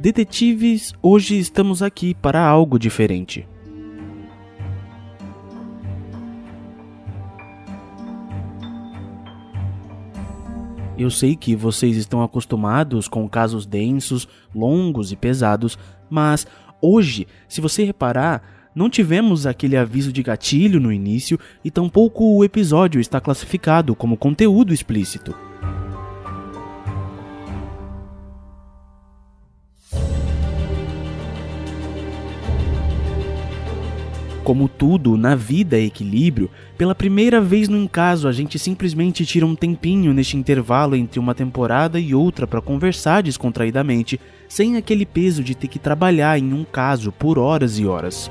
Detetives, hoje estamos aqui para algo diferente. Eu sei que vocês estão acostumados com casos densos, longos e pesados, mas hoje, se você reparar, não tivemos aquele aviso de gatilho no início e tampouco o episódio está classificado como conteúdo explícito. Como tudo na vida é equilíbrio, pela primeira vez no caso a gente simplesmente tira um tempinho neste intervalo entre uma temporada e outra para conversar descontraidamente, sem aquele peso de ter que trabalhar em um caso por horas e horas.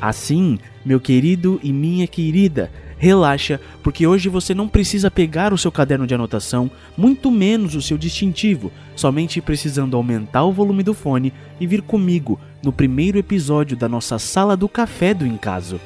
Assim, meu querido e minha querida, relaxa, porque hoje você não precisa pegar o seu caderno de anotação, muito menos o seu distintivo, somente precisando aumentar o volume do fone e vir comigo no primeiro episódio da nossa sala do café do Encaso.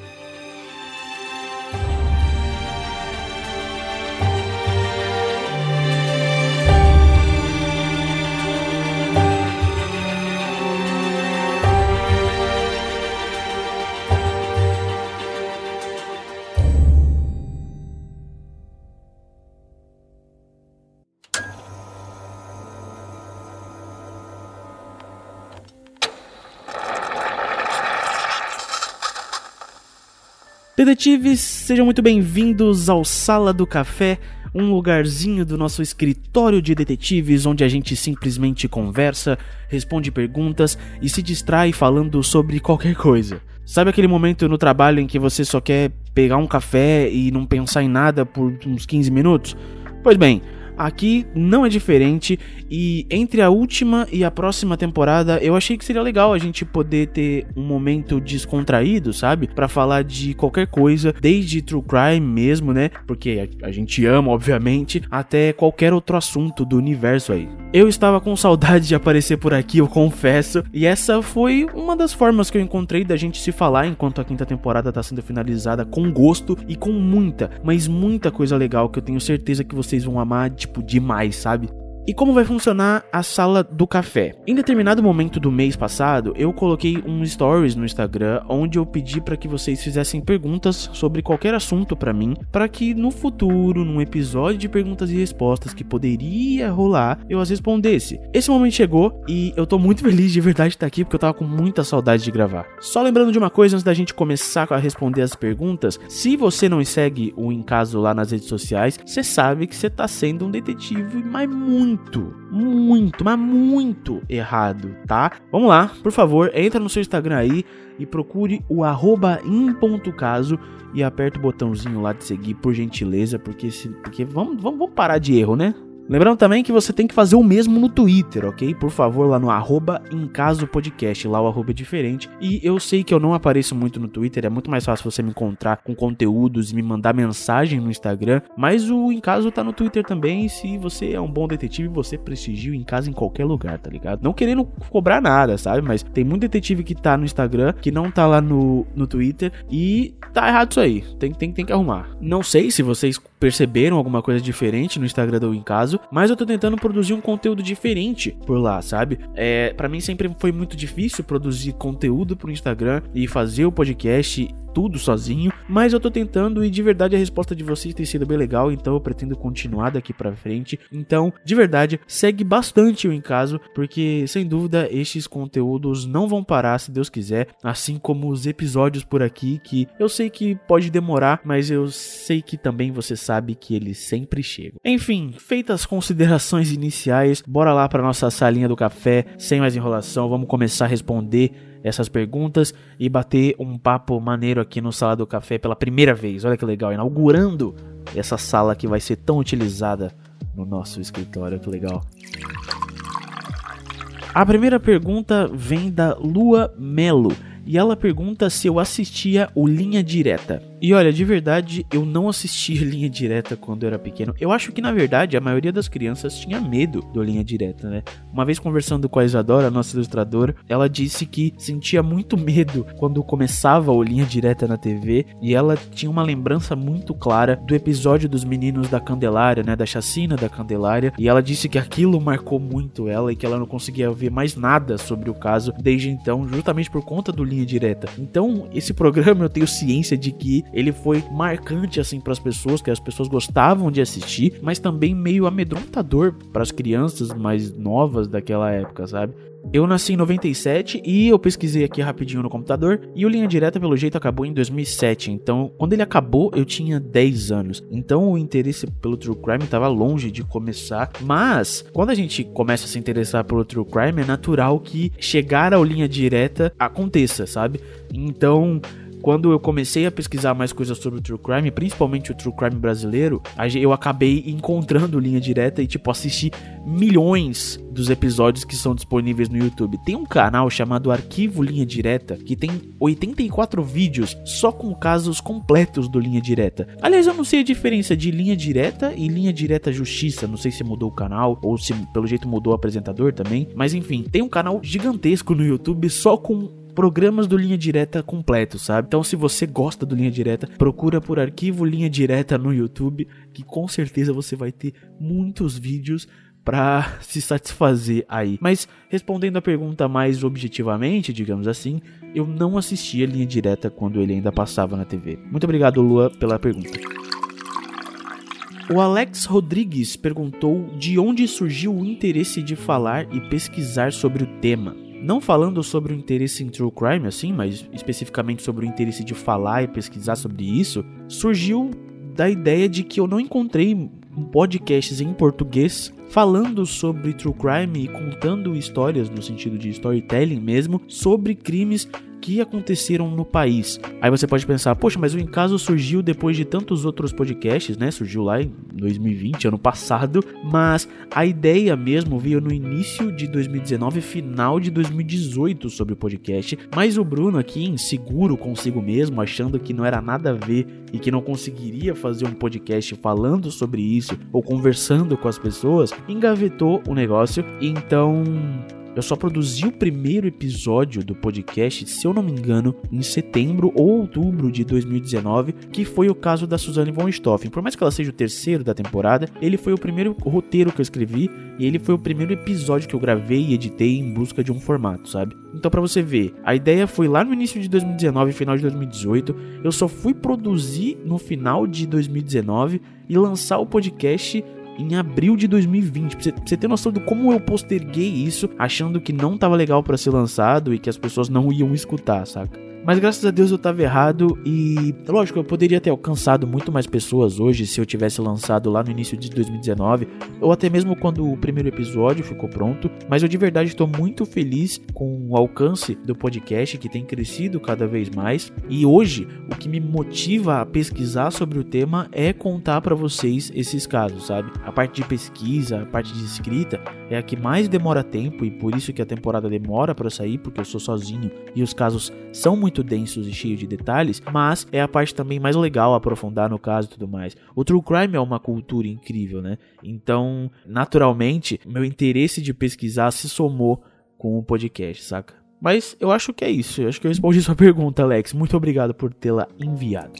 Detetives, sejam muito bem-vindos ao Sala do Café, um lugarzinho do nosso escritório de detetives onde a gente simplesmente conversa, responde perguntas e se distrai falando sobre qualquer coisa. Sabe aquele momento no trabalho em que você só quer pegar um café e não pensar em nada por uns 15 minutos? Pois bem, Aqui não é diferente e entre a última e a próxima temporada eu achei que seria legal a gente poder ter um momento descontraído, sabe? Para falar de qualquer coisa, desde true crime mesmo, né? Porque a, a gente ama, obviamente, até qualquer outro assunto do universo aí. Eu estava com saudade de aparecer por aqui, eu confesso, e essa foi uma das formas que eu encontrei da gente se falar enquanto a quinta temporada tá sendo finalizada com gosto e com muita, mas muita coisa legal que eu tenho certeza que vocês vão amar tipo, demais, sabe? E como vai funcionar a sala do café? Em determinado momento do mês passado, eu coloquei um stories no Instagram onde eu pedi para que vocês fizessem perguntas sobre qualquer assunto para mim, para que no futuro, num episódio de perguntas e respostas que poderia rolar, eu as respondesse. Esse momento chegou e eu tô muito feliz de verdade de estar aqui porque eu tava com muita saudade de gravar. Só lembrando de uma coisa antes da gente começar a responder as perguntas, se você não segue o Encaso lá nas redes sociais, você sabe que você tá sendo um detetive, mas muito muito, muito, mas muito errado, tá? Vamos lá, por favor, entra no seu Instagram aí e procure o arroba em.caso e aperta o botãozinho lá de seguir, por gentileza, porque, se, porque vamos, vamos, vamos parar de erro, né? Lembrando também que você tem que fazer o mesmo no Twitter, ok? Por favor, lá no arroba em caso podcast, lá o arroba é diferente. E eu sei que eu não apareço muito no Twitter, é muito mais fácil você me encontrar com conteúdos e me mandar mensagem no Instagram. Mas o em caso tá no Twitter também. Se você é um bom detetive, você prestigia o em casa em qualquer lugar, tá ligado? Não querendo cobrar nada, sabe? Mas tem muito detetive que tá no Instagram, que não tá lá no, no Twitter. E tá errado isso aí. Tem, tem, tem que arrumar. Não sei se vocês perceberam alguma coisa diferente no Instagram do Em Caso, mas eu tô tentando produzir um conteúdo diferente por lá, sabe? É, para mim sempre foi muito difícil produzir conteúdo pro Instagram e fazer o podcast tudo sozinho, mas eu tô tentando e de verdade a resposta de vocês tem sido bem legal, então eu pretendo continuar daqui para frente. Então, de verdade, segue bastante o Encaso, porque sem dúvida estes conteúdos não vão parar se Deus quiser, assim como os episódios por aqui que eu sei que pode demorar, mas eu sei que também você sabe que eles sempre chegam. Enfim, feitas as considerações iniciais, bora lá para nossa salinha do café, sem mais enrolação, vamos começar a responder essas perguntas e bater um papo maneiro aqui no Sala do Café pela primeira vez. Olha que legal, inaugurando essa sala que vai ser tão utilizada no nosso escritório, que legal. A primeira pergunta vem da Lua Melo e ela pergunta se eu assistia o Linha Direta. E olha, de verdade, eu não assisti Linha Direta quando eu era pequeno. Eu acho que, na verdade, a maioria das crianças tinha medo do Linha Direta, né? Uma vez conversando com a Isadora, nossa ilustradora, ela disse que sentia muito medo quando começava o Linha Direta na TV e ela tinha uma lembrança muito clara do episódio dos meninos da Candelária, né? Da chacina da Candelária. E ela disse que aquilo marcou muito ela e que ela não conseguia ver mais nada sobre o caso desde então, justamente por conta do Linha Direta. Então, esse programa eu tenho ciência de que ele foi marcante assim para as pessoas, que as pessoas gostavam de assistir, mas também meio amedrontador para as crianças mais novas daquela época, sabe? Eu nasci em 97 e eu pesquisei aqui rapidinho no computador e o Linha Direta pelo jeito acabou em 2007. Então, quando ele acabou, eu tinha 10 anos. Então, o interesse pelo true crime estava longe de começar, mas quando a gente começa a se interessar pelo true crime, é natural que chegar ao Linha Direta aconteça, sabe? Então, quando eu comecei a pesquisar mais coisas sobre o true crime, principalmente o true crime brasileiro, eu acabei encontrando linha direta e tipo assisti milhões dos episódios que são disponíveis no YouTube. Tem um canal chamado Arquivo Linha Direta que tem 84 vídeos só com casos completos do Linha Direta. Aliás, eu não sei a diferença de Linha Direta e Linha Direta Justiça, não sei se mudou o canal ou se pelo jeito mudou o apresentador também, mas enfim, tem um canal gigantesco no YouTube só com programas do Linha Direta completo, sabe? Então, se você gosta do Linha Direta, procura por arquivo Linha Direta no YouTube, que com certeza você vai ter muitos vídeos para se satisfazer aí. Mas respondendo a pergunta mais objetivamente, digamos assim, eu não assistia Linha Direta quando ele ainda passava na TV. Muito obrigado, Lua, pela pergunta. O Alex Rodrigues perguntou de onde surgiu o interesse de falar e pesquisar sobre o tema não falando sobre o interesse em true crime, assim, mas especificamente sobre o interesse de falar e pesquisar sobre isso, surgiu da ideia de que eu não encontrei podcasts em português falando sobre true crime e contando histórias no sentido de storytelling mesmo sobre crimes que aconteceram no país. Aí você pode pensar, poxa, mas o Encaso surgiu depois de tantos outros podcasts, né? Surgiu lá em 2020, ano passado, mas a ideia mesmo veio no início de 2019, final de 2018 sobre o podcast. Mas o Bruno aqui, inseguro consigo mesmo, achando que não era nada a ver e que não conseguiria fazer um podcast falando sobre isso ou conversando com as pessoas, engavetou o negócio. Então, eu só produzi o primeiro episódio do podcast, se eu não me engano, em setembro ou outubro de 2019, que foi o caso da Suzanne von Stoffen. Por mais que ela seja o terceiro da temporada, ele foi o primeiro roteiro que eu escrevi e ele foi o primeiro episódio que eu gravei e editei em busca de um formato, sabe? Então, para você ver, a ideia foi lá no início de 2019, final de 2018. Eu só fui produzir no final de 2019 e lançar o podcast em abril de 2020. Pra você, ter noção de como eu posterguei isso, achando que não tava legal para ser lançado e que as pessoas não iam escutar, saca? Mas graças a Deus eu tava errado e, lógico, eu poderia ter alcançado muito mais pessoas hoje se eu tivesse lançado lá no início de 2019, ou até mesmo quando o primeiro episódio ficou pronto. Mas eu de verdade estou muito feliz com o alcance do podcast que tem crescido cada vez mais. E hoje, o que me motiva a pesquisar sobre o tema é contar para vocês esses casos, sabe? A parte de pesquisa, a parte de escrita é a que mais demora tempo e por isso que a temporada demora para sair, porque eu sou sozinho e os casos são muito muito densos e cheios de detalhes, mas é a parte também mais legal aprofundar no caso e tudo mais. O true crime é uma cultura incrível, né? Então, naturalmente, meu interesse de pesquisar se somou com o podcast, saca? Mas eu acho que é isso. Eu acho que eu respondi sua pergunta, Alex. Muito obrigado por tê-la enviado.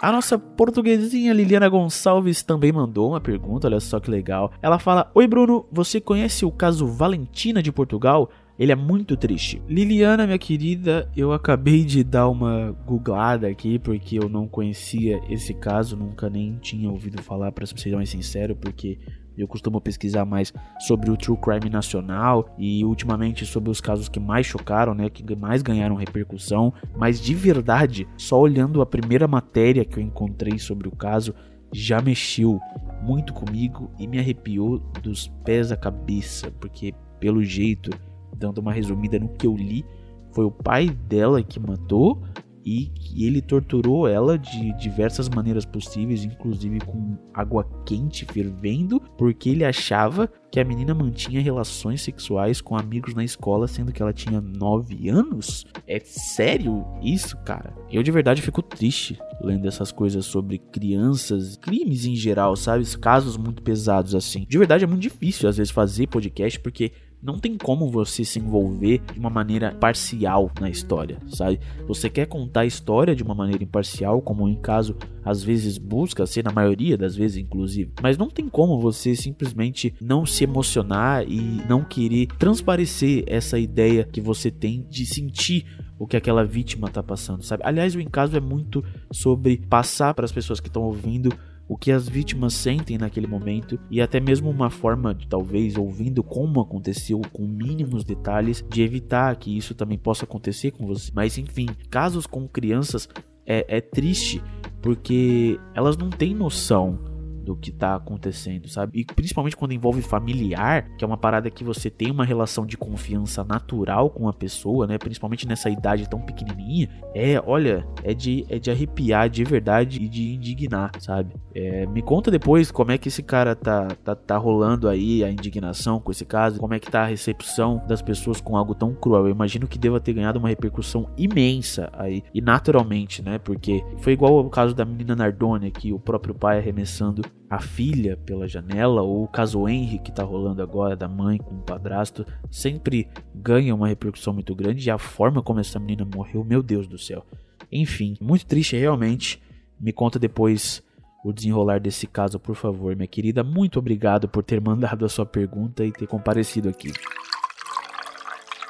A nossa portuguesinha Liliana Gonçalves também mandou uma pergunta, olha só que legal. Ela fala: Oi Bruno, você conhece o caso Valentina de Portugal? Ele é muito triste. Liliana, minha querida, eu acabei de dar uma googlada aqui porque eu não conhecia esse caso, nunca nem tinha ouvido falar, para ser mais sincero, porque eu costumo pesquisar mais sobre o true crime nacional e ultimamente sobre os casos que mais chocaram, né, que mais ganharam repercussão, mas de verdade, só olhando a primeira matéria que eu encontrei sobre o caso, já mexeu muito comigo e me arrepiou dos pés à cabeça, porque pelo jeito dando uma resumida no que eu li, foi o pai dela que matou e ele torturou ela de diversas maneiras possíveis, inclusive com água quente fervendo, porque ele achava que a menina mantinha relações sexuais com amigos na escola, sendo que ela tinha 9 anos? É sério isso, cara? Eu de verdade fico triste lendo essas coisas sobre crianças, crimes em geral, sabe? Casos muito pesados assim. De verdade é muito difícil às vezes fazer podcast porque não tem como você se envolver de uma maneira parcial na história, sabe? Você quer contar a história de uma maneira imparcial, como em caso às vezes busca ser, na maioria das vezes inclusive, mas não tem como você simplesmente não se emocionar e não querer transparecer essa ideia que você tem de sentir o que aquela vítima tá passando, sabe? Aliás, o encaso é muito sobre passar para as pessoas que estão ouvindo o que as vítimas sentem naquele momento e até mesmo uma forma de talvez ouvindo como aconteceu com mínimos detalhes de evitar que isso também possa acontecer com você. Mas enfim, casos com crianças é, é triste porque elas não têm noção do que tá acontecendo, sabe? E principalmente quando envolve familiar, que é uma parada que você tem uma relação de confiança natural com a pessoa, né? Principalmente nessa idade tão pequenininha. É, olha, é de, é de arrepiar de verdade e de indignar, sabe? É, me conta depois como é que esse cara tá, tá, tá rolando aí a indignação com esse caso, como é que tá a recepção das pessoas com algo tão cruel. Eu imagino que deva ter ganhado uma repercussão imensa aí, e naturalmente, né? Porque foi igual ao caso da menina Nardone, que o próprio pai arremessando a filha pela janela, ou o caso Henry que tá rolando agora da mãe com o padrasto, sempre ganha uma repercussão muito grande. E a forma como essa menina morreu, meu Deus do céu. Enfim, muito triste realmente. Me conta depois o desenrolar desse caso, por favor, minha querida. Muito obrigado por ter mandado a sua pergunta e ter comparecido aqui.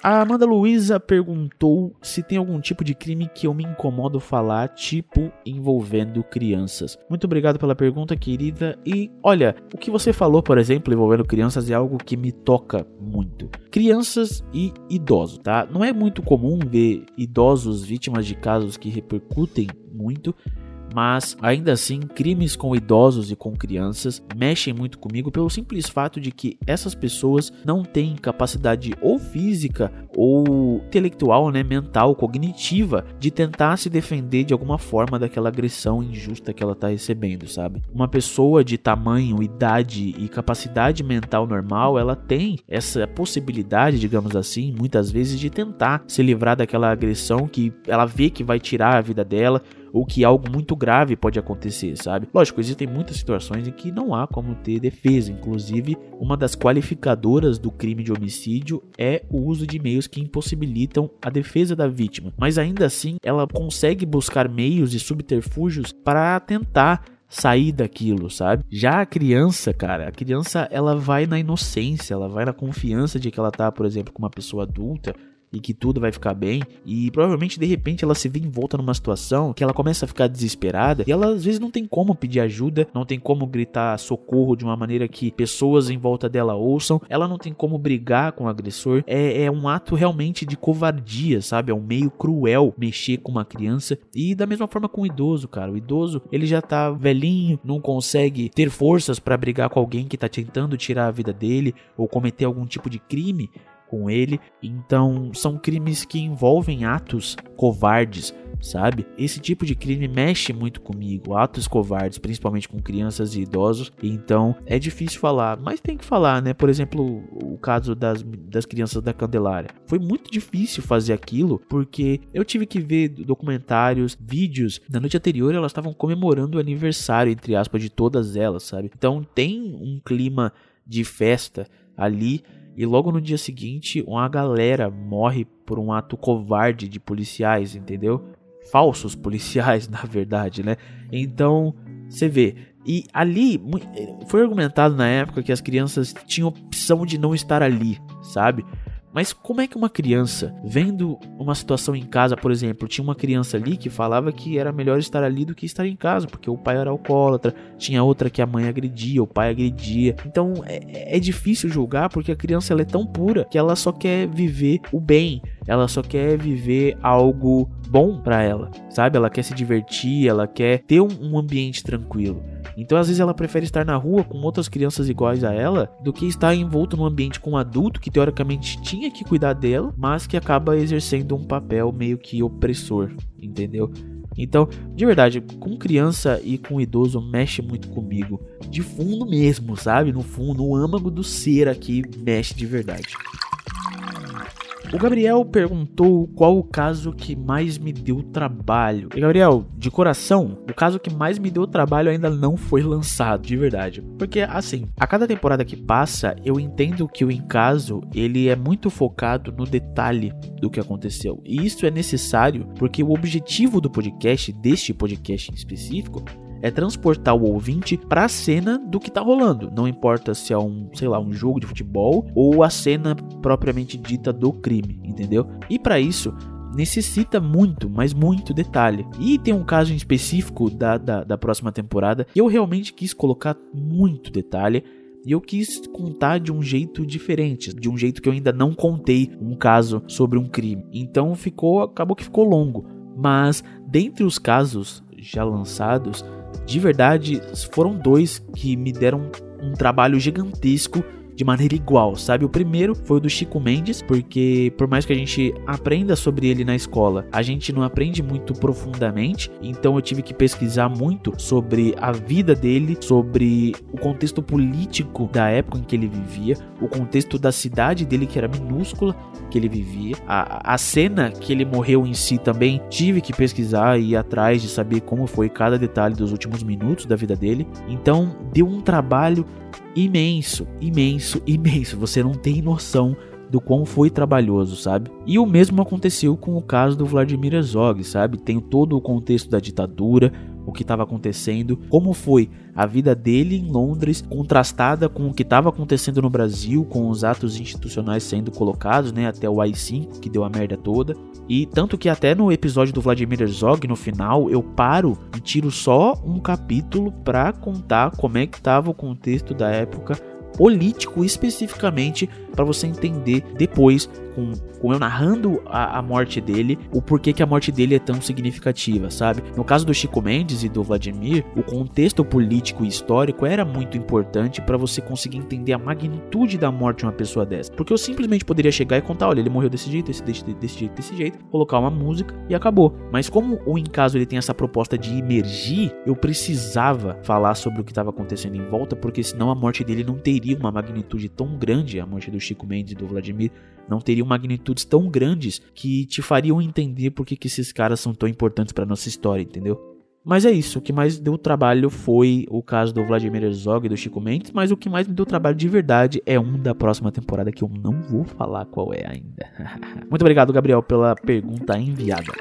A Amanda Luiza perguntou se tem algum tipo de crime que eu me incomodo falar, tipo envolvendo crianças. Muito obrigado pela pergunta, querida. E olha, o que você falou, por exemplo, envolvendo crianças é algo que me toca muito. Crianças e idosos, tá? Não é muito comum ver idosos vítimas de casos que repercutem muito mas ainda assim, crimes com idosos e com crianças mexem muito comigo pelo simples fato de que essas pessoas não têm capacidade ou física ou intelectual, né, mental, cognitiva de tentar se defender de alguma forma daquela agressão injusta que ela está recebendo, sabe? Uma pessoa de tamanho, idade e capacidade mental normal, ela tem essa possibilidade, digamos assim, muitas vezes de tentar se livrar daquela agressão que ela vê que vai tirar a vida dela ou que algo muito grave pode acontecer, sabe? Lógico, existem muitas situações em que não há como ter defesa, inclusive uma das qualificadoras do crime de homicídio é o uso de meios que impossibilitam a defesa da vítima, mas ainda assim ela consegue buscar meios e subterfúgios para tentar sair daquilo, sabe? Já a criança, cara, a criança ela vai na inocência, ela vai na confiança de que ela tá, por exemplo, com uma pessoa adulta, e que tudo vai ficar bem. E provavelmente de repente ela se vê envolta numa situação que ela começa a ficar desesperada e ela às vezes não tem como pedir ajuda, não tem como gritar socorro de uma maneira que pessoas em volta dela ouçam, ela não tem como brigar com o agressor. É, é um ato realmente de covardia, sabe? É um meio cruel mexer com uma criança e da mesma forma com o idoso, cara. O idoso ele já tá velhinho, não consegue ter forças para brigar com alguém que tá tentando tirar a vida dele ou cometer algum tipo de crime com ele. Então, são crimes que envolvem atos covardes, sabe? Esse tipo de crime mexe muito comigo, atos covardes, principalmente com crianças e idosos. Então, é difícil falar, mas tem que falar, né? Por exemplo, o caso das, das crianças da Candelária. Foi muito difícil fazer aquilo porque eu tive que ver documentários, vídeos. Na noite anterior, elas estavam comemorando o aniversário, entre aspas, de todas elas, sabe? Então, tem um clima de festa ali e logo no dia seguinte, uma galera morre por um ato covarde de policiais, entendeu? Falsos policiais, na verdade, né? Então, você vê. E ali foi argumentado na época que as crianças tinham opção de não estar ali, sabe? Mas como é que uma criança, vendo uma situação em casa, por exemplo, tinha uma criança ali que falava que era melhor estar ali do que estar em casa, porque o pai era alcoólatra, tinha outra que a mãe agredia, o pai agredia. Então é, é difícil julgar porque a criança ela é tão pura que ela só quer viver o bem, ela só quer viver algo bom para ela, sabe? Ela quer se divertir, ela quer ter um, ambiente tranquilo. Então, às vezes, ela prefere estar na rua com outras crianças iguais a ela do que estar envolto num ambiente com um adulto que teoricamente tinha que cuidar dela, mas que acaba exercendo um papel meio que opressor, entendeu? Então, de verdade, com criança e com idoso mexe muito comigo. De fundo mesmo, sabe? No fundo, no âmago do ser aqui mexe de verdade. O Gabriel perguntou qual o caso que mais me deu trabalho. E Gabriel, de coração, o caso que mais me deu trabalho ainda não foi lançado, de verdade. Porque assim, a cada temporada que passa, eu entendo que o encaso, ele é muito focado no detalhe do que aconteceu. E isso é necessário porque o objetivo do podcast, deste podcast em específico, é transportar o ouvinte para a cena do que tá rolando. Não importa se é um, sei lá, um jogo de futebol ou a cena propriamente dita do crime, entendeu? E para isso necessita muito, mas muito detalhe. E tem um caso em específico da, da, da próxima temporada que eu realmente quis colocar muito detalhe. E eu quis contar de um jeito diferente, de um jeito que eu ainda não contei um caso sobre um crime. Então ficou, acabou que ficou longo. Mas dentre os casos já lançados, de verdade, foram dois que me deram um trabalho gigantesco de maneira igual, sabe? O primeiro foi o do Chico Mendes, porque por mais que a gente aprenda sobre ele na escola, a gente não aprende muito profundamente, então eu tive que pesquisar muito sobre a vida dele, sobre o contexto político da época em que ele vivia, o contexto da cidade dele que era minúscula que ele vivia, a, a cena que ele morreu em si também tive que pesquisar e ir atrás de saber como foi cada detalhe dos últimos minutos da vida dele. Então deu um trabalho imenso, imenso, imenso. Você não tem noção do quão foi trabalhoso, sabe? E o mesmo aconteceu com o caso do Vladimir Herzog, sabe? Tem todo o contexto da ditadura, o que estava acontecendo, como foi a vida dele em Londres, contrastada com o que estava acontecendo no Brasil, com os atos institucionais sendo colocados, né, até o AI-5, que deu a merda toda. E tanto que até no episódio do Vladimir Herzog, no final, eu paro e tiro só um capítulo para contar como é que estava o contexto da época político especificamente para você entender depois com, com eu narrando a, a, morte dele, o porquê que a morte dele é tão significativa, sabe? No caso do Chico Mendes e do Vladimir, o contexto político e histórico era muito importante para você conseguir entender a magnitude da morte de uma pessoa dessa. Porque eu simplesmente poderia chegar e contar, olha, ele morreu desse jeito, desse, desse, desse jeito, desse jeito, colocar uma música e acabou. Mas como o em caso ele tem essa proposta de emergir, eu precisava falar sobre o que estava acontecendo em volta, porque senão a morte dele não teria uma magnitude tão grande, a morte do Chico Mendes e do Vladimir não teriam magnitudes tão grandes que te fariam entender por que, que esses caras são tão importantes para nossa história, entendeu? Mas é isso, o que mais deu trabalho foi o caso do Vladimir Herzog e do Chico Mendes, mas o que mais me deu trabalho de verdade é um da próxima temporada que eu não vou falar qual é ainda. Muito obrigado, Gabriel, pela pergunta enviada.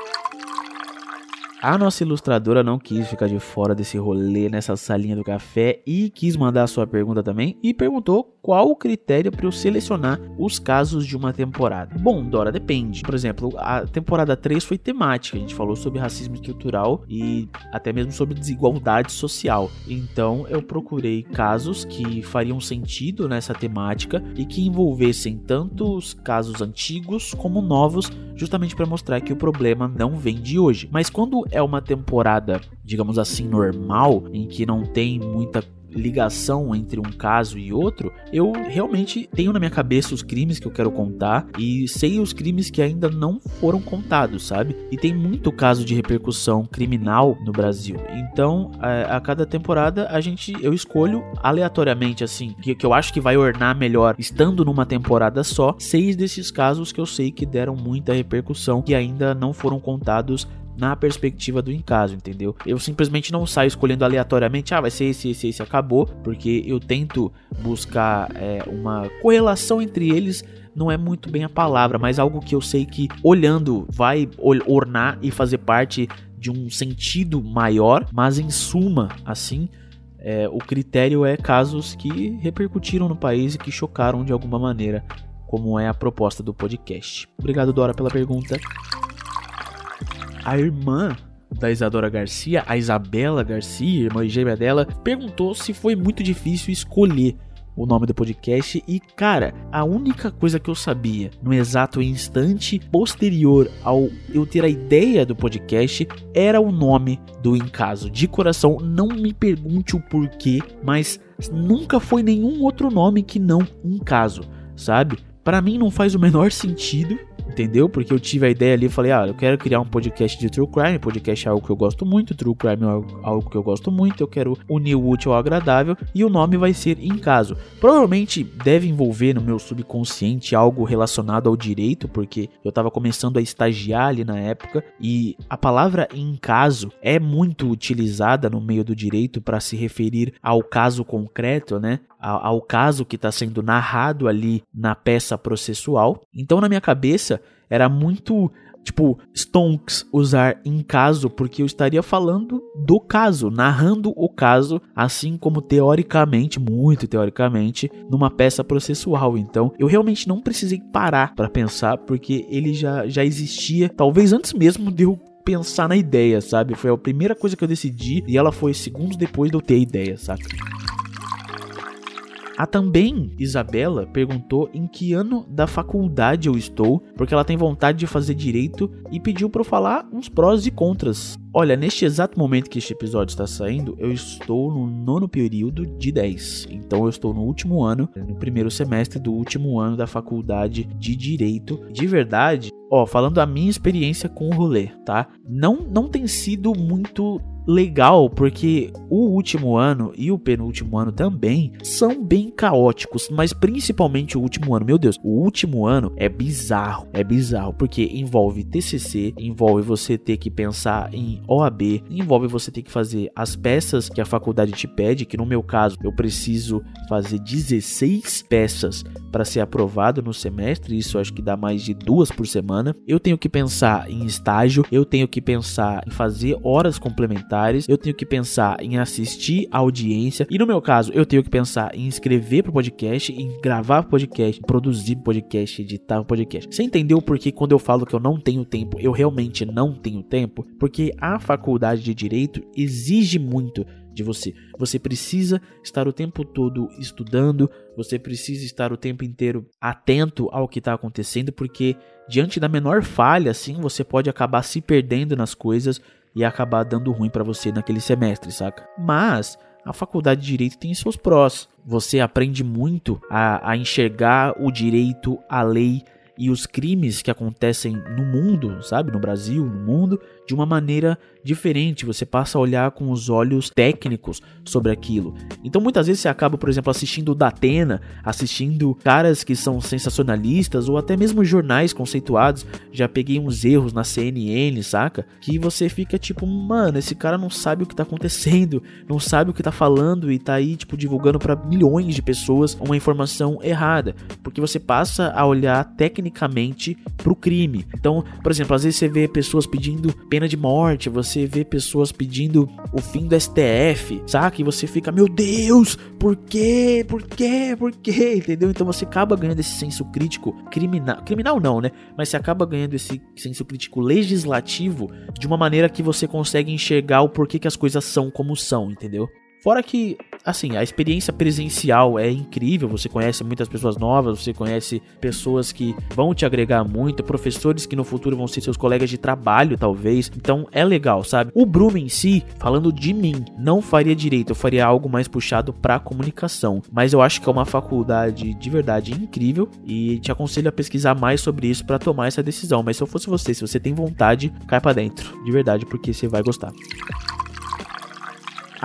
A nossa ilustradora não quis ficar de fora desse rolê nessa salinha do café e quis mandar a sua pergunta também e perguntou qual o critério para eu selecionar os casos de uma temporada. Bom, Dora, depende. Por exemplo, a temporada 3 foi temática, a gente falou sobre racismo estrutural e até mesmo sobre desigualdade social. Então, eu procurei casos que fariam sentido nessa temática e que envolvessem tanto os casos antigos como novos, justamente para mostrar que o problema não vem de hoje. Mas quando é uma temporada, digamos assim, normal, em que não tem muita ligação entre um caso e outro, eu realmente tenho na minha cabeça os crimes que eu quero contar e sei os crimes que ainda não foram contados, sabe? E tem muito caso de repercussão criminal no Brasil. Então, a, a cada temporada a gente eu escolho aleatoriamente assim, que, que eu acho que vai ornar melhor estando numa temporada só, seis desses casos que eu sei que deram muita repercussão que ainda não foram contados na perspectiva do encaso, entendeu? Eu simplesmente não saio escolhendo aleatoriamente, ah, vai ser esse, esse, esse, acabou, porque eu tento buscar é, uma correlação entre eles. Não é muito bem a palavra, mas algo que eu sei que olhando vai ornar e fazer parte de um sentido maior, mas em suma, assim, é, o critério é casos que repercutiram no país e que chocaram de alguma maneira, como é a proposta do podcast. Obrigado, Dora, pela pergunta a irmã da Isadora Garcia, a Isabela Garcia, irmã gêmea dela, perguntou se foi muito difícil escolher o nome do podcast e, cara, a única coisa que eu sabia no exato instante posterior ao eu ter a ideia do podcast era o nome do Encaso. De coração, não me pergunte o porquê, mas nunca foi nenhum outro nome que não Encaso, sabe? Para mim não faz o menor sentido entendeu? Porque eu tive a ideia ali, falei, ah, eu quero criar um podcast de True Crime, podcast é algo que eu gosto muito, True Crime é algo que eu gosto muito, eu quero unir o útil ao agradável, e o nome vai ser Em Caso. Provavelmente deve envolver no meu subconsciente algo relacionado ao direito, porque eu tava começando a estagiar ali na época, e a palavra Em Caso é muito utilizada no meio do direito para se referir ao caso concreto, né? Ao, caso que está sendo narrado ali na peça processual. Então, na minha cabeça, era muito tipo, stonks usar em caso, porque eu estaria falando do caso, narrando o caso, assim como teoricamente, muito teoricamente, numa peça processual. Então, eu realmente não precisei parar para pensar, porque ele já, já existia, talvez antes mesmo de eu pensar na ideia, sabe? Foi a primeira coisa que eu decidi e ela foi segundos depois de eu ter a ideia, sabe? A também Isabela perguntou em que ano da faculdade eu estou, porque ela tem vontade de fazer direito e pediu para eu falar uns prós e contras. Olha, neste exato momento que este episódio está saindo, eu estou no nono período de 10. Então eu estou no último ano, no primeiro semestre do último ano da faculdade de direito. De verdade, ó, falando a minha experiência com o rolê, tá? Não não tem sido muito legal porque o último ano e o penúltimo ano também são bem caóticos, mas principalmente o último ano. Meu Deus, o último ano é bizarro, é bizarro porque envolve TCC, envolve você ter que pensar em OAB, envolve você ter que fazer as peças que a faculdade te pede, que no meu caso eu preciso fazer 16 peças para ser aprovado no semestre, isso acho que dá mais de duas por semana. Eu tenho que pensar em estágio, eu tenho que pensar em fazer horas complementares eu tenho que pensar em assistir a audiência, e no meu caso, eu tenho que pensar em escrever pro podcast, em gravar podcast, produzir podcast, editar o podcast. Você entendeu porque quando eu falo que eu não tenho tempo, eu realmente não tenho tempo? Porque a faculdade de direito exige muito de você. Você precisa estar o tempo todo estudando, você precisa estar o tempo inteiro atento ao que está acontecendo, porque diante da menor falha, assim, você pode acabar se perdendo nas coisas e acabar dando ruim para você naquele semestre, saca? Mas a faculdade de direito tem seus prós. Você aprende muito a, a enxergar o direito, a lei e os crimes que acontecem no mundo, sabe? No Brasil, no mundo, de uma maneira diferente, você passa a olhar com os olhos técnicos sobre aquilo. Então muitas vezes você acaba, por exemplo, assistindo o Datena, assistindo caras que são sensacionalistas ou até mesmo jornais conceituados. Já peguei uns erros na CNN, saca? Que você fica tipo, mano, esse cara não sabe o que tá acontecendo, não sabe o que tá falando e tá aí tipo divulgando para milhões de pessoas uma informação errada, porque você passa a olhar tecnicamente pro crime. Então, por exemplo, às vezes você vê pessoas pedindo pena de morte, você vê pessoas pedindo o fim do STF, saca? E você fica, meu Deus, por quê? Por quê? Por quê? Entendeu? Então você acaba ganhando esse senso crítico criminal. Criminal não, né? Mas você acaba ganhando esse senso crítico legislativo de uma maneira que você consegue enxergar o porquê que as coisas são como são, entendeu? Fora que, assim, a experiência presencial é incrível, você conhece muitas pessoas novas, você conhece pessoas que vão te agregar muito, professores que no futuro vão ser seus colegas de trabalho, talvez. Então é legal, sabe? O Bruno em si, falando de mim, não faria direito, eu faria algo mais puxado pra comunicação. Mas eu acho que é uma faculdade de verdade incrível e te aconselho a pesquisar mais sobre isso para tomar essa decisão. Mas se eu fosse você, se você tem vontade, cai para dentro, de verdade, porque você vai gostar.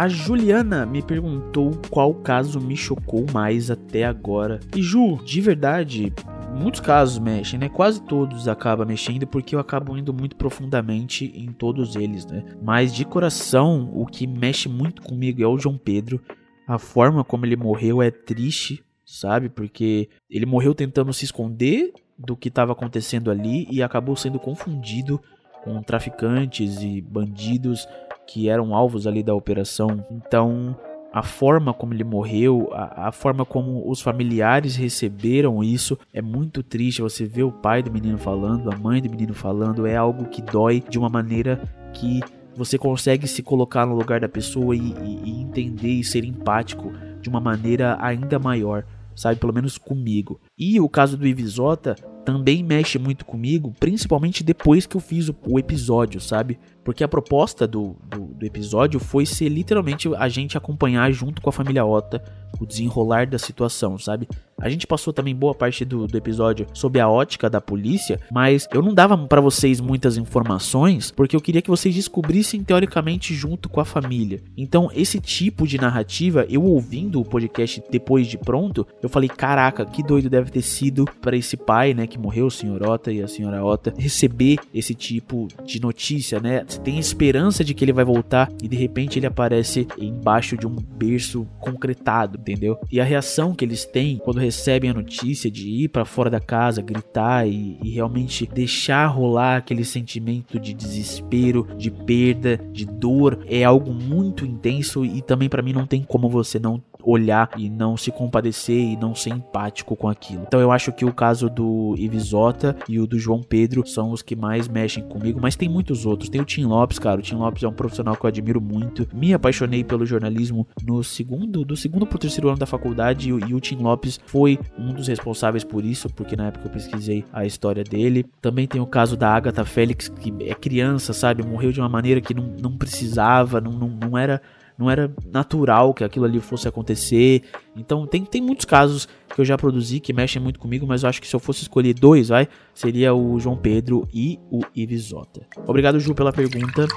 A Juliana me perguntou qual caso me chocou mais até agora. E Ju, de verdade, muitos casos mexem, né? Quase todos acabam mexendo porque eu acabo indo muito profundamente em todos eles, né? Mas de coração, o que mexe muito comigo é o João Pedro. A forma como ele morreu é triste, sabe? Porque ele morreu tentando se esconder do que estava acontecendo ali e acabou sendo confundido com traficantes e bandidos que eram alvos ali da operação. Então, a forma como ele morreu, a, a, forma como os familiares receberam isso é muito triste. Você vê o pai do menino falando, a mãe do menino falando, é algo que dói de uma maneira que você consegue se colocar no lugar da pessoa e, e, e entender e ser empático de uma maneira ainda maior, sabe? Pelo menos comigo. E o caso do Ivisota também mexe muito comigo, principalmente depois que eu fiz o, o episódio, sabe? Porque a proposta do, do, do, episódio foi ser literalmente a gente acompanhar junto com a família Ota o desenrolar da situação, sabe? A gente passou também boa parte do, do episódio sob a ótica da polícia, mas eu não dava para vocês muitas informações porque eu queria que vocês descobrissem teoricamente junto com a família. Então, esse tipo de narrativa, eu ouvindo o podcast depois de pronto, eu falei: caraca, que doido deve ter sido para esse pai, né, que morreu, o senhor Ota e a senhora Ota, receber esse tipo de notícia, né? Você tem esperança de que ele vai voltar e de repente ele aparece embaixo de um berço concretado, entendeu? E a reação que eles têm quando recebem a notícia de ir para fora da casa, gritar e, e, realmente deixar rolar aquele sentimento de desespero, de perda, de dor, é algo muito intenso e também para mim não tem como você não olhar e não se compadecer e não ser empático com aquilo. Então eu acho que o caso do Ivisota e o do João Pedro são os que mais mexem comigo, mas tem muitos outros. Tem o Tim Lopes, cara. O Tim Lopes é um profissional que eu admiro muito. Me apaixonei pelo jornalismo no segundo, do segundo pro terceiro ano da faculdade e, e o Tim Lopes foi um dos responsáveis por isso, porque na época eu pesquisei a história dele. Também tem o caso da Agatha Félix, que é criança, sabe? Morreu de uma maneira que não, não precisava, não, não, não era não era natural que aquilo ali fosse acontecer. Então tem, tem muitos casos que eu já produzi que mexem muito comigo, mas eu acho que se eu fosse escolher dois, vai, seria o João Pedro e o Ivisota. Obrigado, Ju, pela pergunta.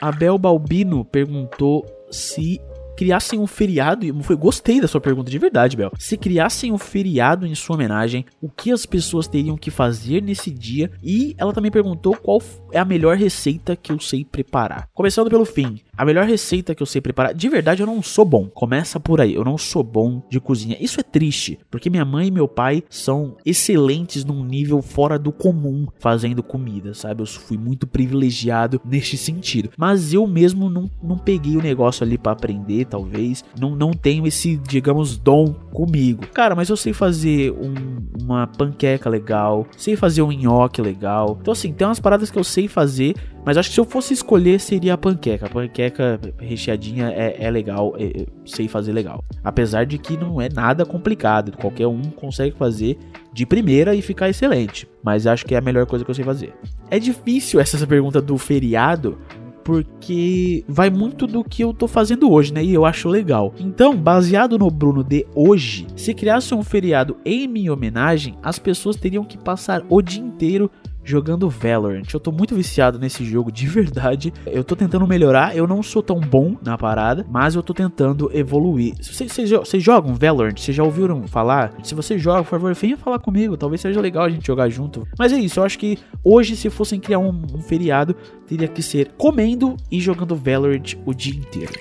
Abel Balbino perguntou se criassem um feriado, e foi gostei da sua pergunta de verdade, Bel. Se criassem um feriado em sua homenagem, o que as pessoas teriam que fazer nesse dia? E ela também perguntou qual é a melhor receita que eu sei preparar. Começando pelo fim, a melhor receita que eu sei preparar, de verdade eu não sou bom. Começa por aí, eu não sou bom de cozinha. Isso é triste, porque minha mãe e meu pai são excelentes num nível fora do comum fazendo comida, sabe? Eu fui muito privilegiado neste sentido. Mas eu mesmo não, não peguei o negócio ali para aprender, talvez. Não, não tenho esse, digamos, dom comigo. Cara, mas eu sei fazer um, uma panqueca legal, sei fazer um nhoque legal. Então, assim, tem umas paradas que eu sei fazer mas acho que se eu fosse escolher, seria a panqueca. A panqueca recheadinha é, é legal, é, sei fazer legal. Apesar de que não é nada complicado. Qualquer um consegue fazer de primeira e ficar excelente. Mas acho que é a melhor coisa que eu sei fazer. É difícil essa pergunta do feriado, porque vai muito do que eu tô fazendo hoje, né? E eu acho legal. Então, baseado no Bruno de hoje, se criasse um feriado em minha homenagem, as pessoas teriam que passar o dia inteiro jogando Valorant. Eu tô muito viciado nesse jogo de verdade. Eu tô tentando melhorar. Eu não sou tão bom na parada, mas eu tô tentando evoluir. Vocês jogam Valorant? Vocês já ouviram falar? Se você joga, por favor, venha falar comigo. Talvez seja legal a gente jogar junto. Mas é isso. Eu acho que hoje, se fossem criar um, um feriado, teria que ser comendo e jogando Valorant o dia inteiro.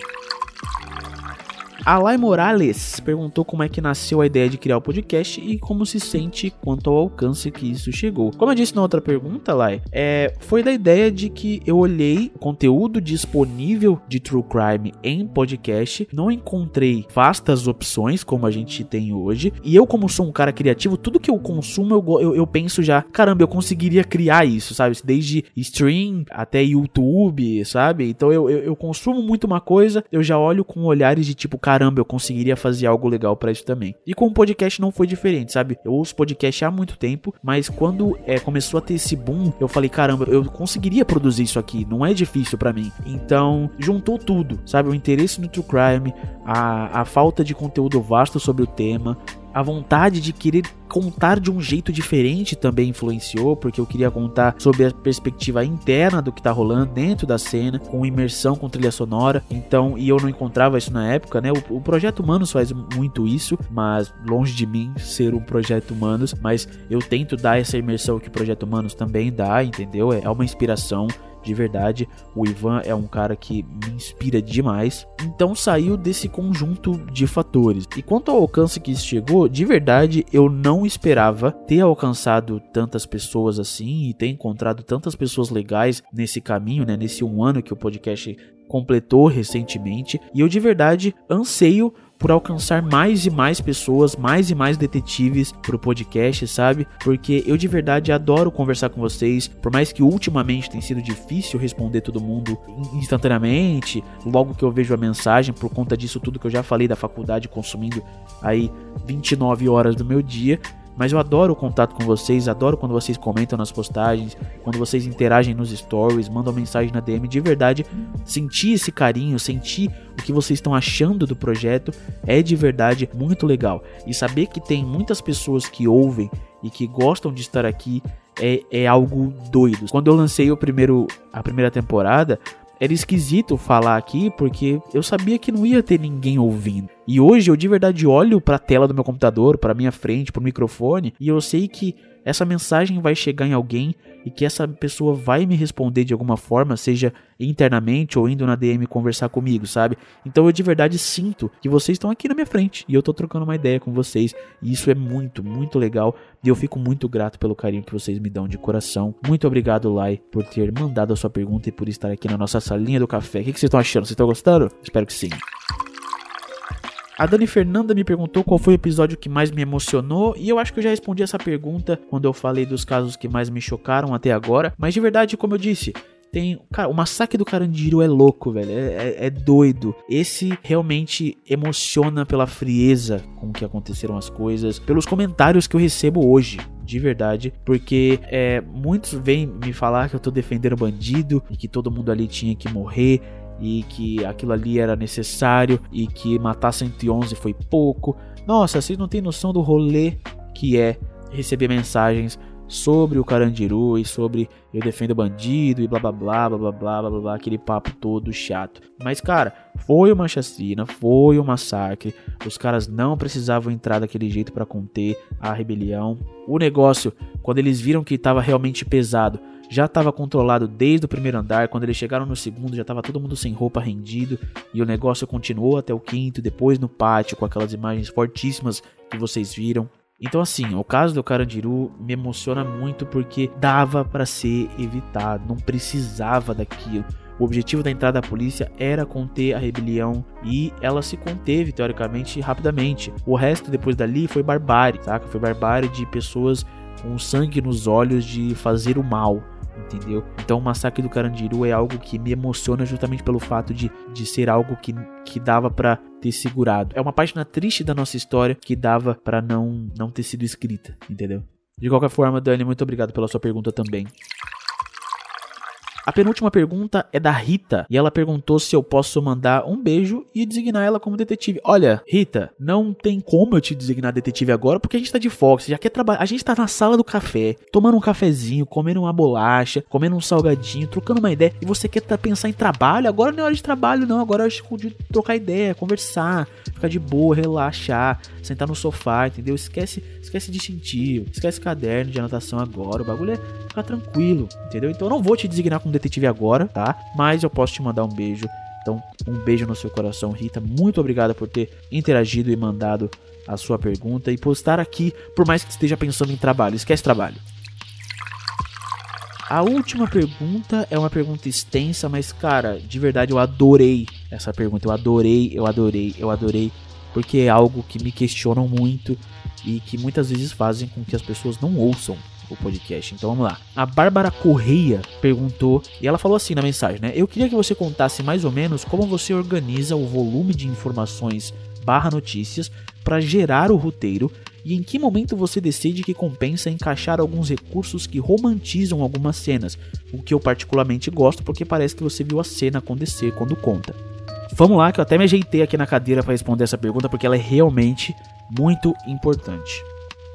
Alay Morales perguntou como é que nasceu a ideia de criar o podcast e como se sente quanto ao alcance que isso chegou. Como eu disse na outra pergunta, Alay, é, foi da ideia de que eu olhei o conteúdo disponível de True Crime em podcast, não encontrei vastas opções como a gente tem hoje, e eu, como sou um cara criativo, tudo que eu consumo eu, eu, eu penso já, caramba, eu conseguiria criar isso, sabe? Desde stream até YouTube, sabe? Então eu, eu, eu consumo muito uma coisa, eu já olho com olhares de tipo, cara caramba, eu conseguiria fazer algo legal para isso também. E com o podcast não foi diferente, sabe? Eu ouço podcast há muito tempo, mas quando é, começou a ter esse boom, eu falei, caramba, eu conseguiria produzir isso aqui, não é difícil para mim. Então, juntou tudo, sabe? O interesse no true crime, a, a falta de conteúdo vasto sobre o tema, a vontade de querer contar de um jeito diferente também influenciou, porque eu queria contar sobre a perspectiva interna do que tá rolando dentro da cena, com imersão com trilha sonora. Então, e eu não encontrava isso na época, né? O, o projeto Humanos faz muito isso, mas longe de mim ser um projeto Humanos, mas eu tento dar essa imersão que o projeto Humanos também dá, entendeu? É, é uma inspiração de verdade. O Ivan é um cara que me inspira demais. Então saiu desse conjunto de fatores. E quanto ao alcance que chegou, de verdade eu não esperava ter alcançado tantas pessoas assim e ter encontrado tantas pessoas legais nesse caminho, né? Nesse um ano que o podcast completou recentemente e eu de verdade anseio por alcançar mais e mais pessoas, mais e mais detetives pro podcast, sabe? Porque eu de verdade adoro conversar com vocês, por mais que ultimamente tem sido difícil responder todo mundo instantaneamente, logo que eu vejo a mensagem, por conta disso tudo que eu já falei da faculdade consumindo aí 29 horas do meu dia. Mas eu adoro o contato com vocês, adoro quando vocês comentam nas postagens, quando vocês interagem nos stories, mandam mensagem na DM. De verdade, sentir esse carinho, sentir o que vocês estão achando do projeto é de verdade muito legal. E saber que tem muitas pessoas que ouvem e que gostam de estar aqui é, é algo doido. Quando eu lancei o primeiro, a primeira temporada, era esquisito falar aqui porque eu sabia que não ia ter ninguém ouvindo. E hoje eu de verdade olho para a tela do meu computador, para minha frente, para o microfone e eu sei que essa mensagem vai chegar em alguém e que essa pessoa vai me responder de alguma forma, seja internamente ou indo na DM conversar comigo, sabe? Então eu de verdade sinto que vocês estão aqui na minha frente e eu tô trocando uma ideia com vocês. E isso é muito, muito legal. E eu fico muito grato pelo carinho que vocês me dão de coração. Muito obrigado, Lai, por ter mandado a sua pergunta e por estar aqui na nossa salinha do café. O que, vocês estão achando? Vocês estão gostando? Espero que sim. A Dani Fernanda me perguntou qual foi o episódio que mais me emocionou, e eu acho que eu já respondi essa pergunta quando eu falei dos casos que mais me chocaram até agora. Mas de verdade, como eu disse, tem. Cara, o massacre do Carandiru é louco, velho. É, é, é, doido. Esse realmente emociona pela frieza com que aconteceram as coisas, pelos comentários que eu recebo hoje. De verdade, porque é, muitos vêm me falar que eu tô defendendo bandido e que todo mundo ali tinha que morrer e que aquilo ali era necessário e que matar 111 foi pouco. Nossa, vocês não têm noção do rolê que é receber mensagens sobre o Carandiru e sobre eu defendo bandido e blá blá blá blá blá blá blá blá, aquele papo todo chato. Mas cara, foi uma chacina, foi um massacre. Os caras não precisavam entrar daquele jeito para conter a rebelião. O negócio, quando eles viram que estava realmente pesado, já estava controlado desde o primeiro andar. Quando eles chegaram no segundo, já estava todo mundo sem roupa rendido. E o negócio continuou até o quinto, depois no pátio, com aquelas imagens fortíssimas que vocês viram. Então, assim, o caso do Carandiru me emociona muito porque dava para ser evitado, não precisava daquilo. O objetivo da entrada da polícia era conter a rebelião e ela se conteve, teoricamente, rapidamente. O resto, depois dali, foi barbárie, saca? Foi barbárie de pessoas com sangue nos olhos de fazer o mal entendeu? Então o Massacre do Carandiru é algo que me emociona justamente pelo fato de, de ser algo que, que dava para ter segurado. É uma página triste da nossa história que dava para não, não ter sido escrita, entendeu? De qualquer forma, Dani, muito obrigado pela sua pergunta também. A penúltima pergunta é da Rita e ela perguntou se eu posso mandar um beijo e designar ela como detetive. Olha, Rita, não tem como eu te designar detetive agora porque a gente tá de. Você já quer trabalhar. A gente tá na sala do café, tomando um cafezinho, comendo uma bolacha, comendo um salgadinho, trocando uma ideia e você quer tá, pensar em trabalho. Agora não é hora de trabalho, não. Agora é hora de trocar ideia, conversar, ficar de boa, relaxar, sentar no sofá, entendeu? Esquece, esquece distintivo, esquece caderno de anotação agora. O bagulho é ficar tranquilo, entendeu? Então eu não vou te designar como detetive agora, tá? Mas eu posso te mandar um beijo. Então, um beijo no seu coração, Rita. Muito obrigada por ter interagido e mandado a sua pergunta e por estar aqui, por mais que esteja pensando em trabalho. Esquece trabalho. A última pergunta é uma pergunta extensa, mas cara, de verdade eu adorei essa pergunta. Eu adorei, eu adorei, eu adorei, porque é algo que me questionam muito e que muitas vezes fazem com que as pessoas não ouçam o podcast. Então vamos lá. A Bárbara Correia perguntou, e ela falou assim na mensagem, né? Eu queria que você contasse mais ou menos como você organiza o volume de informações barra notícias para gerar o roteiro e em que momento você decide que compensa encaixar alguns recursos que romantizam algumas cenas, o que eu particularmente gosto porque parece que você viu a cena acontecer quando conta. Vamos lá, que eu até me ajeitei aqui na cadeira para responder essa pergunta porque ela é realmente muito importante.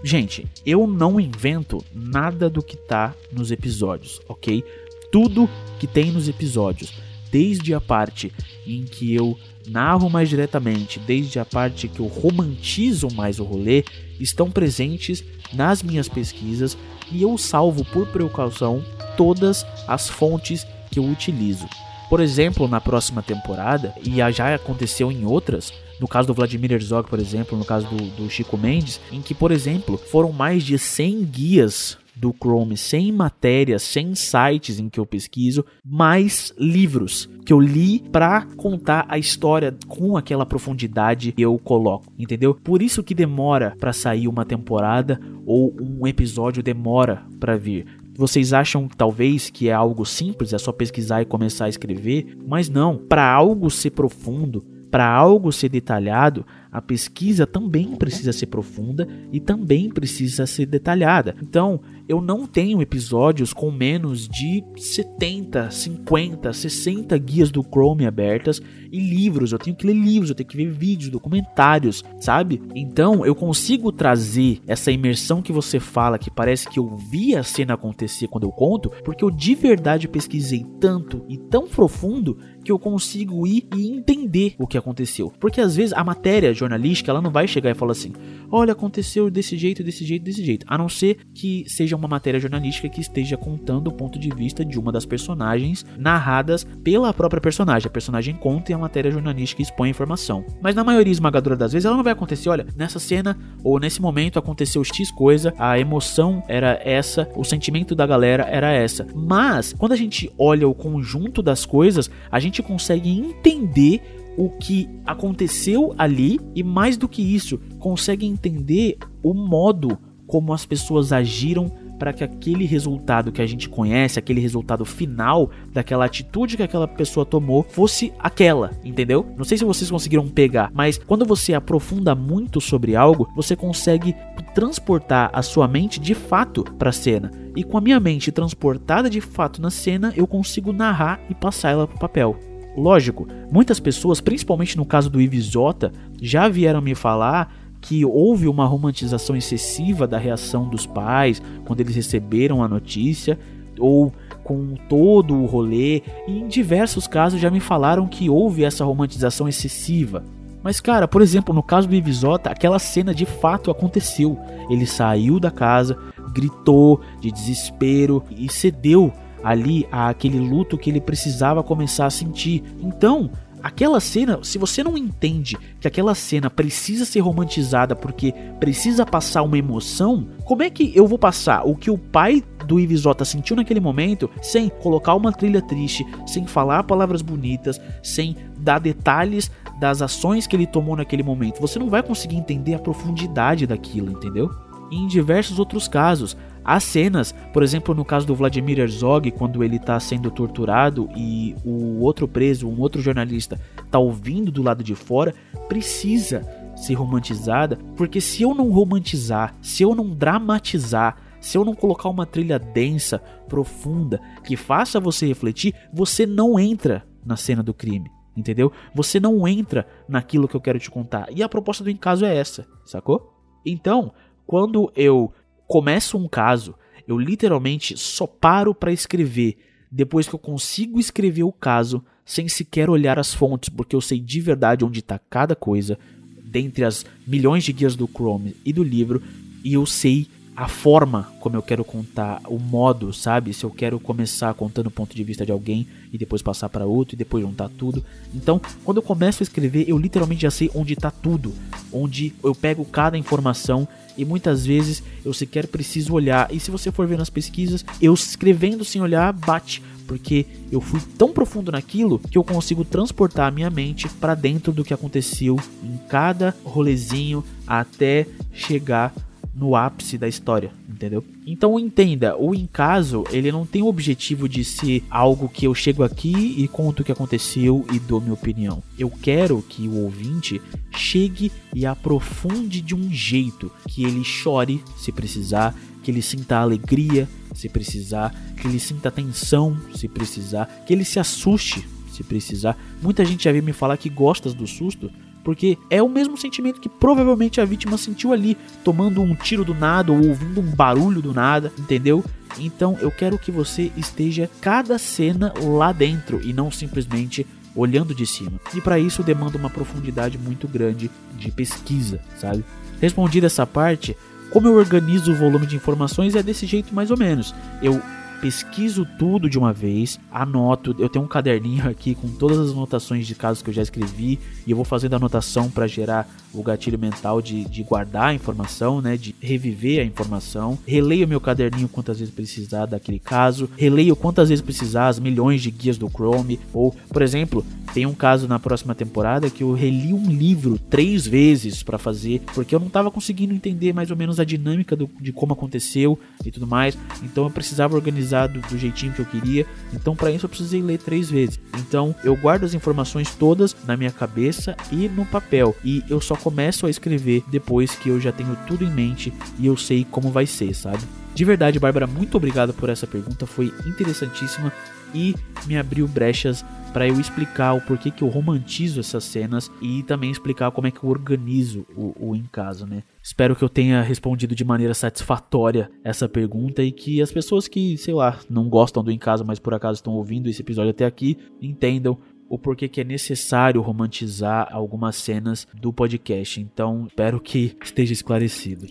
Gente, eu não invento nada do que tá nos episódios, ok? Tudo que tem nos episódios, desde a parte em que eu narro mais diretamente, desde a parte que eu romantizo mais o rolê, estão presentes nas minhas pesquisas e eu salvo por precaução todas as fontes que eu utilizo. Por exemplo, na próxima temporada, e já aconteceu em outras, no caso do Vladimir Herzog, por exemplo, no caso do, do Chico Mendes, em que, por exemplo, foram mais de 100 guias do Chrome, sem matérias, sem sites em que eu pesquiso, mais livros que eu li para contar a história com aquela profundidade que eu coloco, entendeu? Por isso que demora para sair uma temporada ou um episódio demora para vir. Vocês acham talvez que é algo simples, é só pesquisar e começar a escrever, mas não, para algo ser profundo, para algo ser detalhado, a pesquisa também precisa ser profunda e também precisa ser detalhada. Então, eu não tenho episódios com menos de 70, 50, 60 guias do Chrome abertas e livros. Eu tenho que ler livros, eu tenho que ver vídeos, documentários, sabe? Então eu consigo trazer essa imersão que você fala, que parece que eu vi a cena acontecer quando eu conto, porque eu de verdade pesquisei tanto e tão profundo que eu consigo ir e entender o que aconteceu. Porque às vezes a matéria jornalística ela não vai chegar e falar assim: olha, aconteceu desse jeito, desse jeito, desse jeito. A não ser que seja uma matéria jornalística que esteja contando o ponto de vista de uma das personagens narradas pela própria personagem. A personagem conta e a matéria jornalística expõe a informação. Mas na maioria esmagadora das vezes ela não vai acontecer, olha, nessa cena ou nesse momento aconteceu X coisa, a emoção era essa, o sentimento da galera era essa. Mas quando a gente olha o conjunto das coisas, a gente consegue entender o que aconteceu ali e mais do que isso, consegue entender o modo como as pessoas agiram para que aquele resultado que a gente conhece, aquele resultado final daquela atitude que aquela pessoa tomou fosse aquela, entendeu? Não sei se vocês conseguiram pegar, mas quando você aprofunda muito sobre algo, você consegue transportar a sua mente de fato para a cena. E com a minha mente transportada de fato na cena, eu consigo narrar e passar ela para o papel. Lógico, muitas pessoas, principalmente no caso do Ives Jota, já vieram me falar que houve uma romantização excessiva da reação dos pais quando eles receberam a notícia, ou com todo o rolê, e em diversos casos já me falaram que houve essa romantização excessiva. Mas cara, por exemplo, no caso do Ivisota, aquela cena de fato aconteceu. Ele saiu da casa, gritou de desespero e cedeu ali àquele luto que ele precisava começar a sentir. Então, Aquela cena, se você não entende que aquela cena precisa ser romantizada porque precisa passar uma emoção, como é que eu vou passar o que o pai do Ivisota sentiu naquele momento sem colocar uma trilha triste, sem falar palavras bonitas, sem dar detalhes das ações que ele tomou naquele momento? Você não vai conseguir entender a profundidade daquilo, entendeu? E em diversos outros casos, Há cenas, por exemplo, no caso do Vladimir Herzog, quando ele está sendo torturado e o outro preso, um outro jornalista, está ouvindo do lado de fora, precisa ser romantizada, porque se eu não romantizar, se eu não dramatizar, se eu não colocar uma trilha densa, profunda, que faça você refletir, você não entra na cena do crime, entendeu? Você não entra naquilo que eu quero te contar. E a proposta do caso é essa, sacou? Então, quando eu começo um caso, eu literalmente só paro para escrever depois que eu consigo escrever o caso sem sequer olhar as fontes, porque eu sei de verdade onde está cada coisa, dentre as milhões de guias do Chrome e do livro, e eu sei a forma como eu quero contar, o modo, sabe? Se eu quero começar contando o ponto de vista de alguém e depois passar para outro e depois juntar tudo. Então, quando eu começo a escrever, eu literalmente já sei onde está tudo, onde eu pego cada informação e muitas vezes eu sequer preciso olhar. E se você for ver nas pesquisas, eu escrevendo sem olhar bate, porque eu fui tão profundo naquilo que eu consigo transportar a minha mente para dentro do que aconteceu em cada rolezinho até chegar no ápice da história, entendeu? Então entenda, o caso ele não tem o objetivo de ser algo que eu chego aqui e conto o que aconteceu e dou minha opinião. Eu quero que o ouvinte chegue e aprofunde de um jeito que ele chore se precisar, que ele sinta alegria se precisar, que ele sinta tensão se precisar, que ele se assuste se precisar. Muita gente já veio me falar que gosta do susto, porque é o mesmo sentimento que provavelmente a vítima sentiu ali, tomando um tiro do nada ou ouvindo um barulho do nada, entendeu? Então eu quero que você esteja cada cena lá dentro e não simplesmente olhando de cima. E para isso demanda uma profundidade muito grande de pesquisa, sabe? Respondida essa parte, como eu organizo o volume de informações é desse jeito mais ou menos. Eu pesquiso tudo de uma vez, anoto. Eu tenho um caderninho aqui com todas as anotações de casos que eu já escrevi e eu vou fazendo anotação para gerar o gatilho mental de, de guardar a informação, né, de reviver a informação. Releio meu caderninho quantas vezes precisar daquele caso, releio quantas vezes precisar as milhões de guias do Chrome ou, por exemplo, tem um caso na próxima temporada que eu reli um livro três vezes para fazer, porque eu não estava conseguindo entender mais ou menos a dinâmica do, de como aconteceu e tudo mais. Então eu precisava organizar do, do jeitinho que eu queria. Então para isso eu precisei ler três vezes. Então eu guardo as informações todas na minha cabeça e no papel. E eu só começo a escrever depois que eu já tenho tudo em mente e eu sei como vai ser, sabe? De verdade, Bárbara, muito obrigado por essa pergunta, foi interessantíssima e me abriu brechas para eu explicar o porquê que eu romantizo essas cenas e também explicar como é que eu organizo o, o em casa, né? Espero que eu tenha respondido de maneira satisfatória essa pergunta e que as pessoas que, sei lá, não gostam do em casa, mas por acaso estão ouvindo esse episódio até aqui, entendam o porquê que é necessário romantizar algumas cenas do podcast. Então, espero que esteja esclarecido.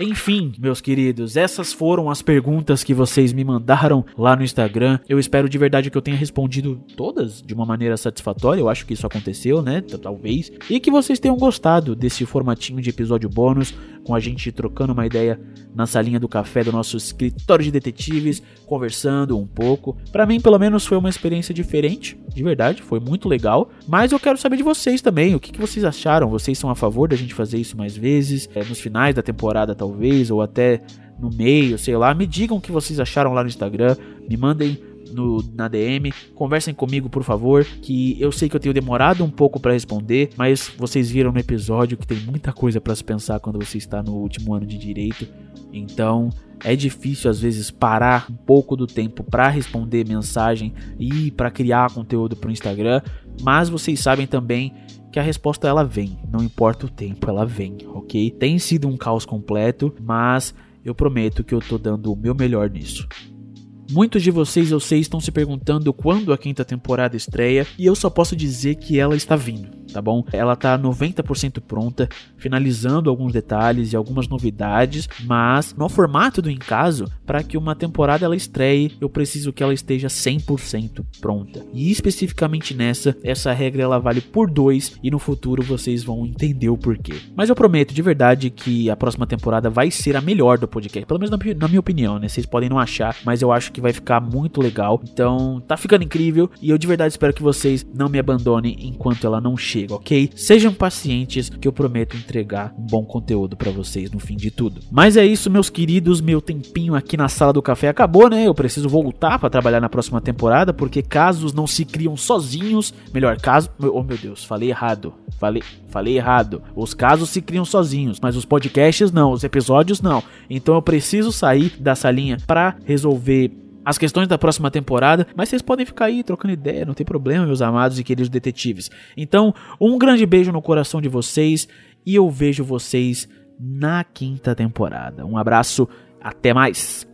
Enfim, meus queridos, essas foram as perguntas que vocês me mandaram lá no Instagram. Eu espero de verdade que eu tenha respondido todas de uma maneira satisfatória. Eu acho que isso aconteceu, né? Talvez. E que vocês tenham gostado desse formatinho de episódio bônus, com a gente trocando uma ideia na salinha do café do nosso escritório de detetives, conversando um pouco. Para mim, pelo menos, foi uma experiência diferente, de verdade, foi muito legal. Mas eu quero saber de vocês também, o que, que vocês acharam? Vocês são a favor da gente fazer isso mais vezes? É, nos finais da temporada, talvez? ou até no meio, sei lá. Me digam o que vocês acharam lá no Instagram, me mandem no, na DM, conversem comigo, por favor, que eu sei que eu tenho demorado um pouco para responder, mas vocês viram no episódio que tem muita coisa para se pensar quando você está no último ano de direito. Então, é difícil às vezes parar um pouco do tempo para responder mensagem e para criar conteúdo para o Instagram, mas vocês sabem também que a resposta ela vem, não importa o tempo, ela vem, ok? Tem sido um caos completo, mas eu prometo que eu tô dando o meu melhor nisso. Muitos de vocês eu sei estão se perguntando quando a quinta temporada estreia, e eu só posso dizer que ela está vindo tá bom? Ela tá 90% pronta, finalizando alguns detalhes e algumas novidades, mas no formato do Encaso, para que uma temporada ela estreie, eu preciso que ela esteja 100% pronta. E especificamente nessa, essa regra ela vale por dois e no futuro vocês vão entender o porquê. Mas eu prometo de verdade que a próxima temporada vai ser a melhor do podcast, pelo menos na, minha opinião, né? Vocês podem não achar, mas eu acho que vai ficar muito legal. Então, tá ficando incrível e eu de verdade espero que vocês não me abandonem enquanto ela não chega ok? Sejam pacientes que eu prometo entregar um bom conteúdo para vocês no fim de tudo. Mas é isso, meus queridos, meu tempinho aqui na sala do café acabou, né? Eu preciso voltar para trabalhar na próxima temporada, porque casos não se criam sozinhos. Melhor, caso, oh meu Deus, falei errado. Falei, falei errado. Os casos se criam sozinhos, mas os podcasts não, os episódios não. Então eu preciso sair da salinha para resolver as questões da próxima temporada, mas vocês podem ficar aí trocando ideia, não tem problema, meus amados e queridos detetives. Então, um grande beijo no coração de vocês e eu vejo vocês na quinta temporada. Um abraço, até mais!